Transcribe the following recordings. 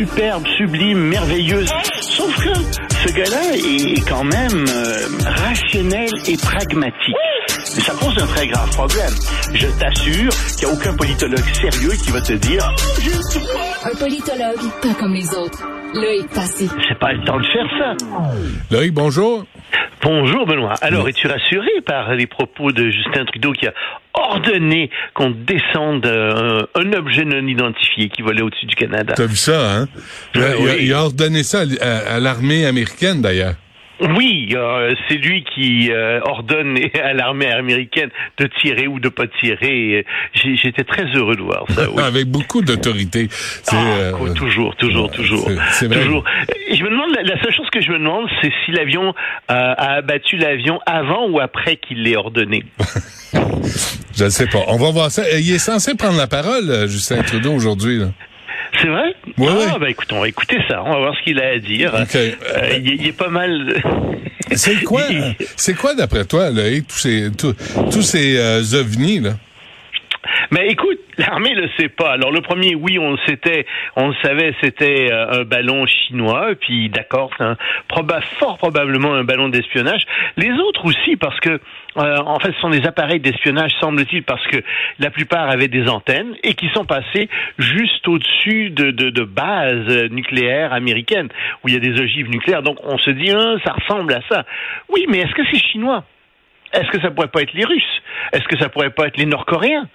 Superbe, sublime, merveilleuse. Sauf que ce gars-là est quand même euh, rationnel et pragmatique. Mais ça pose un très grave problème. Je t'assure qu'il n'y a aucun politologue sérieux qui va te dire Un politologue, pas comme les autres. Loïc Passy. c'est pas le temps de faire ça. Loïc, bonjour. Bonjour Benoît. Alors, es-tu rassuré par les propos de Justin Trudeau qui a ordonné qu'on descende euh, un objet non identifié qui volait au-dessus du Canada? T'as vu ça, hein? Il a, Ouais, il a- oui. il a ordonné ça à, à- à l'armée américaine, d'ailleurs. Oui, euh, c'est lui qui euh, ordonne à l'armée américaine de tirer ou de pas tirer. J'étais très heureux de voir ça. Oui. Avec beaucoup d'autorité. Ah, euh, toujours, toujours, toujours, c'est vrai. toujours. Je me demande la, la seule chose que je me demande, c'est si l'avion a abattu l'avion avant ou après qu'il l'ait ordonné. Je ne sais pas. On va voir ça. Il est censé prendre la parole, Justin Trudeau, aujourd'hui. C'est vrai Oui, Ah, oui. bah écoute, on va écouter ça. On va voir ce qu'il a à dire. Euh, il, il est pas mal. C'est quoi, c'est quoi d'après toi, tous ces, tous, tous ces euh, ovnis, là? Mais écoute, l'armée le sait pas. Alors le premier, oui, on le savait, c'était euh, un ballon chinois. Puis d'accord, c'est fort probablement un ballon d'espionnage. Les autres aussi, parce que euh, en fait, ce sont des appareils d'espionnage, semble-t-il, parce que la plupart avaient des antennes et qui sont passés juste au-dessus de, bases nucléaires américaines où il y a des ogives nucléaires. Donc on se dit, hein, ça ressemble à ça. Oui, mais est-ce que c'est chinois? Est-ce que ça pourrait pas être les Russes? Est-ce que ça pourrait pas être les Nord-Coréens?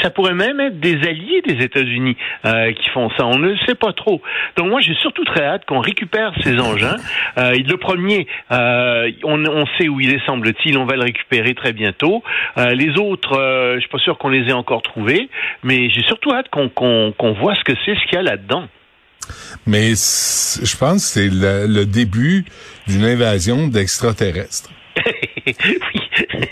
Ça pourrait même être des alliés des États-Unis euh, qui font ça. On ne le sait pas trop. Donc moi, j'ai surtout très hâte qu'on récupère ces engins. Euh, le premier, euh, on, on sait où il est, semble-t-il. On va le récupérer très bientôt. Euh, les autres, euh, je suis pas sûr qu'on les ait encore trouvés, mais j'ai surtout hâte qu'on qu'on voit ce que c'est, ce qu'il y a là-dedans. Mais je pense que c'est le, le début d'une invasion d'extraterrestres. oui.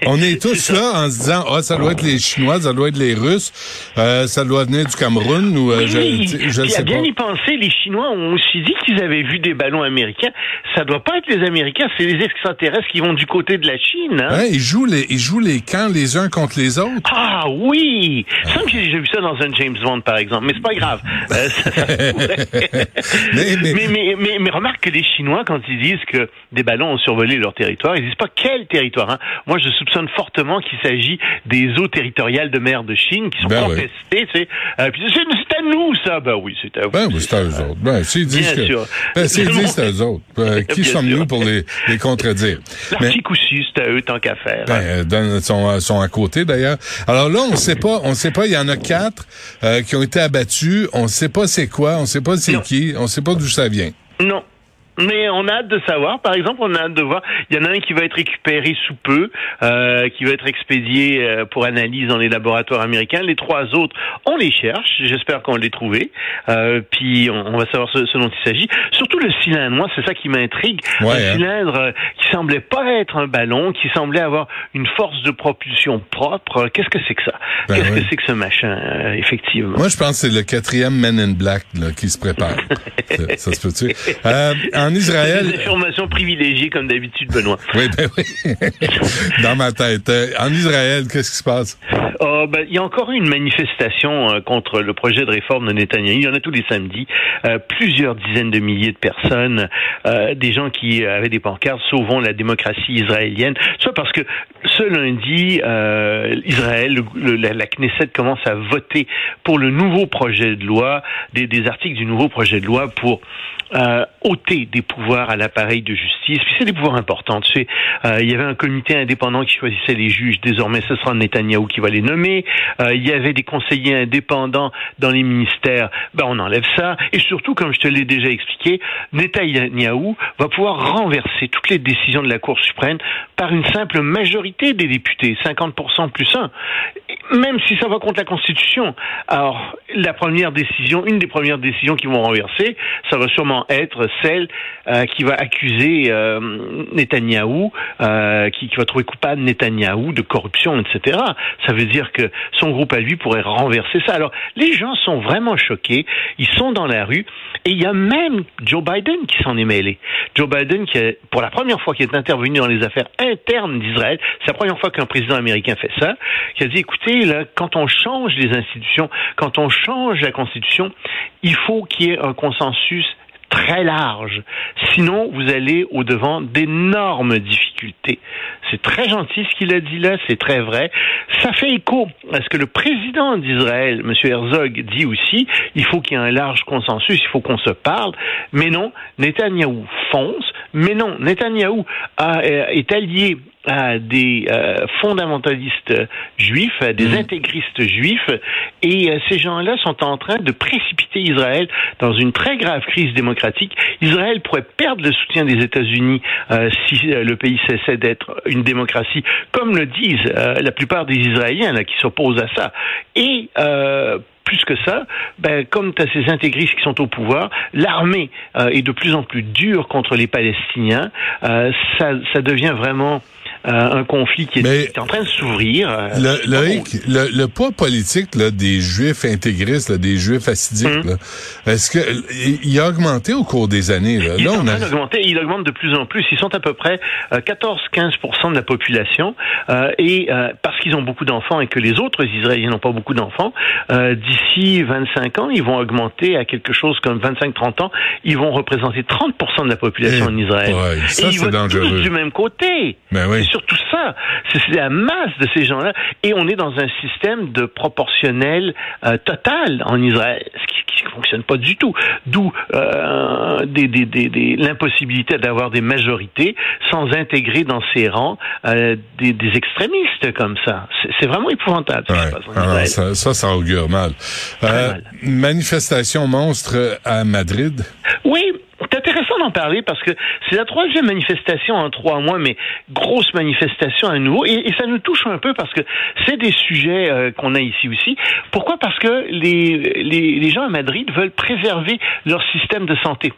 On est tous là en se disant, ah, ça doit être les Chinois, ça doit être les Russes, euh, ça doit venir du Cameroun ou euh, je, Oui, je puis à sais bien pas. y penser, les Chinois ont aussi dit qu'ils avaient vu des ballons américains. Ça doit pas être les Américains, c'est les extraterrestres qui vont du côté de la Chine. Hein? Ouais, ils jouent les, ils jouent les camps les uns contre les autres. Ah oui! Semble que j'ai vu ça dans un James Bond, par exemple, mais c'est pas grave. Euh, ça- ça se pourrait. Mais- mais- mais, mais, mais- mais remarque que les Chinois, quand ils disent que des ballons ont survolé leur territoire, ils disent pas quel territoire. Hein. Moi, je soupçonne fortement qu'il s'agit des eaux territoriales de mer de Chine qui sont Ben contestées. Euh, c'est à nous, ça. Ben oui, c'est à vous. Ben oui, c'est à eux autres. Ben, s'ils disent Bien que, sûr. ben, s'ils disent c'est à eux autres. Ben, qui sommes-nous pour les, les contredire? L'Arctique aussi, c'est à eux tant qu'à faire. Ben, euh, sont, sont à côté d'ailleurs. Alors là, on sait pas, on sait pas. Il y en a quatre euh, qui ont été abattus. On sait pas c'est quoi, on sait pas c'est qui, on sait pas d'où ça vient. Non. Mais on a hâte de savoir. Par exemple, on a hâte de voir. Il y en a un qui va être récupéré sous peu, euh, qui va être expédié euh, pour analyse dans les laboratoires américains. Les trois autres, on les cherche. J'espère qu'on les trouvé. Euh, puis on, on va savoir ce, ce dont il s'agit. Surtout le cylindre. Moi, c'est ça qui m'intrigue. Ouais, un hein. cylindre euh, qui semblait pas être un ballon, qui semblait avoir une force de propulsion propre. Qu'est-ce que c'est que ça? Ben Qu'est-ce oui. que c'est que ce machin euh, Effectivement? Moi, je pense que c'est le quatrième Men in Black là, qui se prépare. ça, ça se peut-tu? En Israël. Des informations privilégiées comme d'habitude, Benoît. Oui, ben oui. Dans ma tête. Euh, en Israël, qu'est-ce qui se passe? Oh, ben, il y a encore eu une manifestation euh, contre le projet de réforme de Netanyahu. Il y en a tous les samedis. Euh, plusieurs dizaines de milliers de personnes, des gens qui avaient des pancartes sauvons la démocratie israélienne. Soit parce que ce lundi, Israël, le, la, la, Knesset commence à voter pour le nouveau projet de loi, des, des articles du nouveau projet de loi pour ôter des pouvoirs à l'appareil de justice. Puis c'est des pouvoirs importants. Tu sais, il y avait un comité indépendant qui choisissait les juges. Désormais, ce sera Netanyahou qui va les nommer. Euh, il y avait des conseillers indépendants dans les ministères. Ben, on enlève ça. Et surtout, comme je te l'ai déjà expliqué, Netanyahou va pouvoir renverser toutes les décisions de la Cour suprême par une simple majorité des députés, 50% plus 1 même si ça va contre la Constitution. Alors, la première décision, une des premières décisions qui vont renverser, ça va sûrement être celle euh, qui va accuser euh, Netanyahou, euh, qui, va trouver coupable Netanyahou de corruption, etc. Ça veut dire que son groupe à lui pourrait renverser ça. Alors, les gens sont vraiment choqués, ils sont dans la rue, et il y a même Joe Biden qui s'en est mêlé. Joe Biden, qui est, pour la première fois, qui est intervenu dans les affaires internes d'Israël, c'est la première fois qu'un président américain fait ça, qui a dit, écoutez, là, quand on change les institutions, quand on change la Constitution, il faut qu'il y ait un consensus très large. Sinon, vous allez au-devant d'énormes difficultés. C'est très gentil ce qu'il a dit là, c'est très vrai. Ça fait écho à ce que le président d'Israël, M. Herzog, dit aussi. Il faut qu'il y ait un large consensus, il faut qu'on se parle. Mais non, Netanyahou fonce. Mais non, Netanyahou euh, est allié à des euh, fondamentalistes juifs, à des mmh. intégristes juifs, et euh, ces gens-là sont en train de précipiter Israël dans une très grave crise démocratique. Israël pourrait perdre le soutien des États-Unis euh, si le pays cessait d'être une démocratie, comme le disent la plupart des Israéliens là, qui s'opposent à ça. Et plus que ça, ben, comme tu as ces intégristes qui sont au pouvoir, l'armée est de plus en plus dure contre les Palestiniens. ça, ça devient vraiment euh, un conflit qui est, en train de s'ouvrir. Euh, le, le, poids politique là, des Juifs intégristes, des Juifs assidiques, hum. est-ce que il a augmenté au cours des années? Là? Il, là, a... augmenté, il augmente de plus en plus. Ils sont à peu près 14-15 euh, de la population. et parce qu'ils ont beaucoup d'enfants et que les autres Israéliens n'ont pas beaucoup d'enfants, d'ici 25 ans, ils vont augmenter à quelque chose comme 25-30 ans. Ils vont représenter 30 de la population eh, en Israël. ça, et ils vont tous du même côté. Ben oui surtout ça. C'est la masse de ces gens-là. Et on est dans un système de proportionnel euh, total en Israël, ce qui ne fonctionne pas du tout. D'où euh, des, des, des, l'impossibilité d'avoir des majorités sans intégrer dans ses rangs euh, des, extrémistes comme ça. C'est vraiment épouvantable. Ah, ça, ça, ça, augure mal. mal. Manifestation monstre à Madrid. Oui, d'en parler parce que c'est la troisième manifestation en trois mois, mais grosse manifestation à nouveau. Et, ça nous touche un peu parce que c'est des sujets euh, qu'on a ici aussi. Pourquoi? Parce que les, les, les gens à Madrid veulent préserver leur système de santé.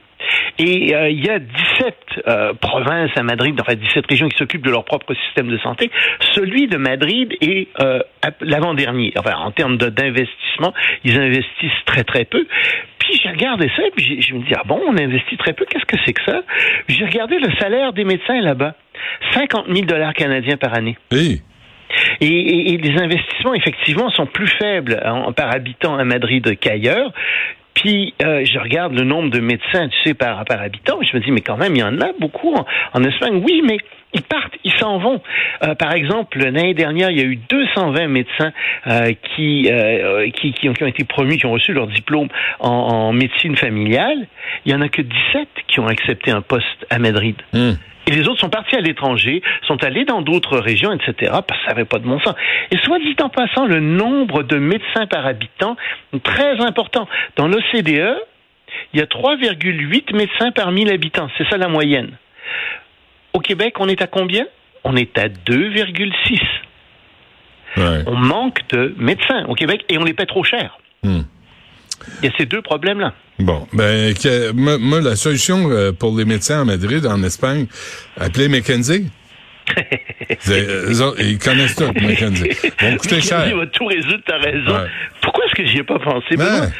Et euh, il y a 17 euh, provinces à Madrid, enfin 17 régions qui s'occupent de leur propre système de santé. Celui de Madrid est euh, l'avant-dernier. Enfin, en termes d'investissement, ils investissent très très peu. Puis j'ai regardé ça, puis je me dis, ah bon, on investit très peu, qu'est-ce que c'est que ça? J'ai regardé le salaire des médecins là-bas. 50 000 dollars canadiens par année. Et, les investissements, effectivement, sont plus faibles par habitant à Madrid qu'ailleurs. Puis euh, je regarde le nombre de médecins, tu sais, par, par habitant, et je me dis, mais quand même, il y en a beaucoup en, Espagne. Oui, mais ils partent, ils s'en vont. Euh, par exemple, l'année dernière, il y a eu 220 médecins euh, qui, euh, qui, qui, ont, qui, ont, été promus, qui ont reçu leur diplôme en, en, médecine familiale. Il y en a que 17 qui ont accepté un poste à Madrid. Hmm. Et les autres sont partis à l'étranger, sont allés dans d'autres régions, etc., parce que ça n'avait pas de bon sens. Et soit dit en passant, le nombre de médecins par habitant est très important. Dans l'OCDE, il y a 3,8 médecins par 1000 habitants. C'est ça la moyenne. Au Québec, on est à combien? On est à 2,6. On manque de médecins au Québec et on les paie trop cher. Hmm. Il y a ces deux problèmes-là. Bon, ben, moi, la solution euh, pour les médecins à Madrid, en Espagne, appelez McKenzie. ils connaissent tout, McKenzie. Bon, coûter cher. va tout résoudre, t'as raison. Pourquoi est-ce que j'y ai pas pensé? Ben,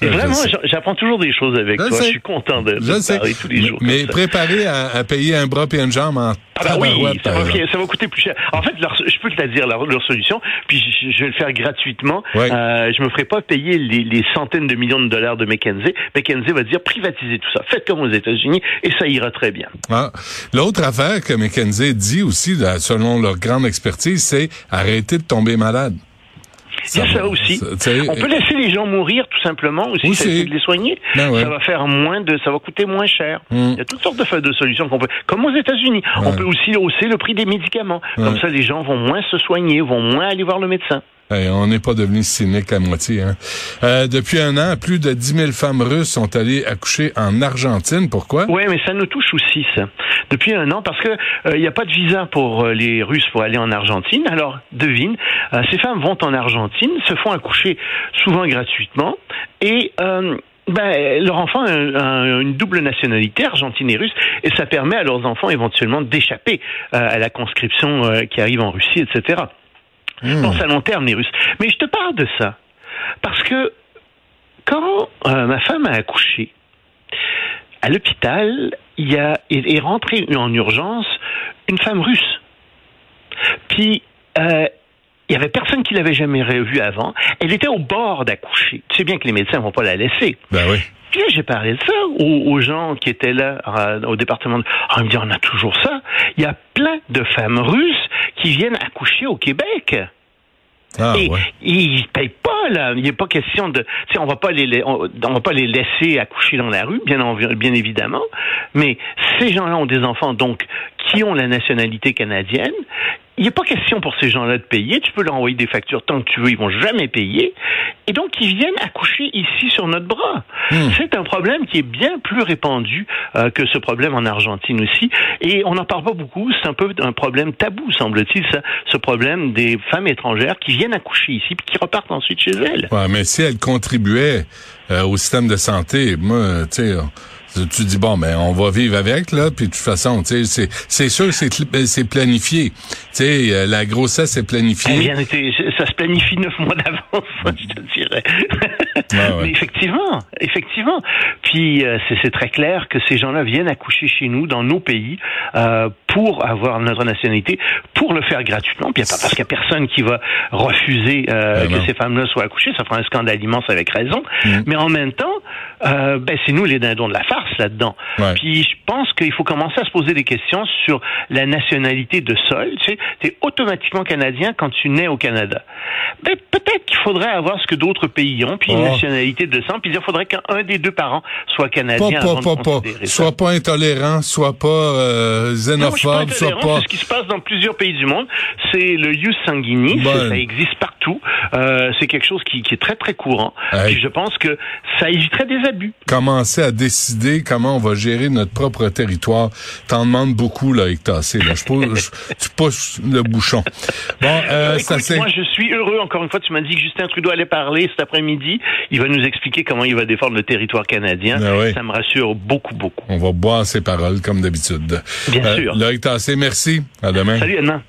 Et vraiment, j'apprends toujours des choses avec toi. Je suis content de, de parler tous les jours. Mais préparez à, payer un bras et une jambe en ah bah oui, ça va, ça va, coûter plus cher. En fait, je peux te la dire, leur, leur solution, puis je, vais le faire gratuitement. Euh, je me ferai pas payer les, les, centaines de millions de dollars de McKenzie. McKenzie va dire privatisez tout ça. Faites comme aux États-Unis et ça ira très bien. Ah. L'autre affaire que McKenzie dit aussi, selon leur grande expertise, c'est arrêter de tomber malade. Il y a ça aussi. on peut laisser les gens mourir tout simplement aussi, c'est de les soigner. Ben ça va faire moins de, ça va coûter moins cher. Hmm. Il y a toutes sortes de, de solutions qu'on peut, comme aux États-Unis. On peut aussi hausser le prix des médicaments. Comme ça, les gens vont moins se soigner, vont moins aller voir le médecin on n'est pas devenu cynique à moitié. Hein. Euh, depuis un an, plus de 10 000 femmes russes sont allées accoucher en Argentine. Pourquoi? Oui, mais ça nous touche aussi, ça. Depuis un an, parce que il euh, n'y a pas de visa pour euh, les Russes pour aller en Argentine. Alors, devine, ces femmes vont en Argentine, se font accoucher souvent gratuitement, et ben, leur enfant a une double nationalité, argentine et russe, et ça permet à leurs enfants éventuellement d'échapper à la conscription qui arrive en Russie, etc. Je pense à long terme, les Russes. Mais je te parle de ça parce que quand euh, ma femme a accouché, à l'hôpital, il y a est rentrée en urgence une femme russe. Puis euh, il y avait personne qui l'avait jamais revue avant. Elle était au bord d'accoucher. Tu sais bien que les médecins vont pas la laisser. Ben oui. Puis là, j'ai parlé de ça aux, gens qui étaient là au département. De... Ah, me dit, on a toujours ça. Il y a plein de femmes russes qui viennent accoucher au Québec. Ah, et ils payent pas là. Il n'est pas question de. Tu on va pas les, on, va pas les laisser accoucher dans la rue, bien, bien évidemment. Mais ces gens-là ont des enfants donc qui ont la nationalité canadienne, il n'y a pas question pour ces gens-là de payer. Tu peux leur envoyer des factures tant que tu veux, ils vont jamais payer. Et donc, ils viennent accoucher ici sur notre bras. Hmm. C'est un problème qui est bien plus répandu euh, que ce problème en Argentine aussi. Et on n'en parle pas beaucoup. C'est un peu un problème tabou, semble-t-il, ça, ce problème des femmes étrangères qui viennent accoucher ici puis qui repartent ensuite chez elles. Ouais, mais si elles contribuaient euh, au système de santé, moi, tu sais tu dis bon ben on va vivre avec là puis de toute façon tu sais c'est c'est sûr c'est c'est planifié. Tu sais euh, la grossesse est planifiée. Eh bien, ça se planifie neuf mois d'avance je te dirais. Mais effectivement effectivement. Puis euh, c'est très clair que ces gens-là viennent accoucher chez nous dans nos pays euh, pour avoir notre nationalité pour le faire gratuitement. Puis pas parce qu'il y a personne qui va refuser euh, ben que ces femmes-là soient accouchées. Ça fera un scandale immense avec raison. Mm. mais en même temps euh, ben c'est nous les dindons de la farce là-dedans. Puis je pense qu'il faut commencer à se poser des questions sur la nationalité de sol. Tu sais, es automatiquement canadien quand tu nais au Canada. Ben, peut-être qu'il faudrait avoir ce que d'autres pays ont, puis une nationalité de sang, puis il faudrait qu'un des deux parents soit canadien. Pas, pas, pas, pas. Soit pas intolérant, soit pas euh, xénophobe, soit pas. C'est ce qui se passe dans plusieurs pays du monde. C'est le ius sanguinis, ça existe partout. Euh, c'est quelque chose qui, qui, est très très courant. Puis je pense que ça éviterait des abus. Commencer à décider comment on va gérer notre propre territoire. T'en demandes beaucoup, là, avec Tassé. Là. Je, pousse, tu pousses le bouchon. Bon, euh, ça c'est... Moi, je suis heureux. Encore une fois, tu m'as dit que Justin Trudeau allait parler cet après-midi. Il va nous expliquer comment il va défendre le territoire canadien. Ben ça me rassure beaucoup, beaucoup. On va boire ses paroles, comme d'habitude. Bien euh, sûr. Loïc Tassé, merci. À demain. Salut, Anna.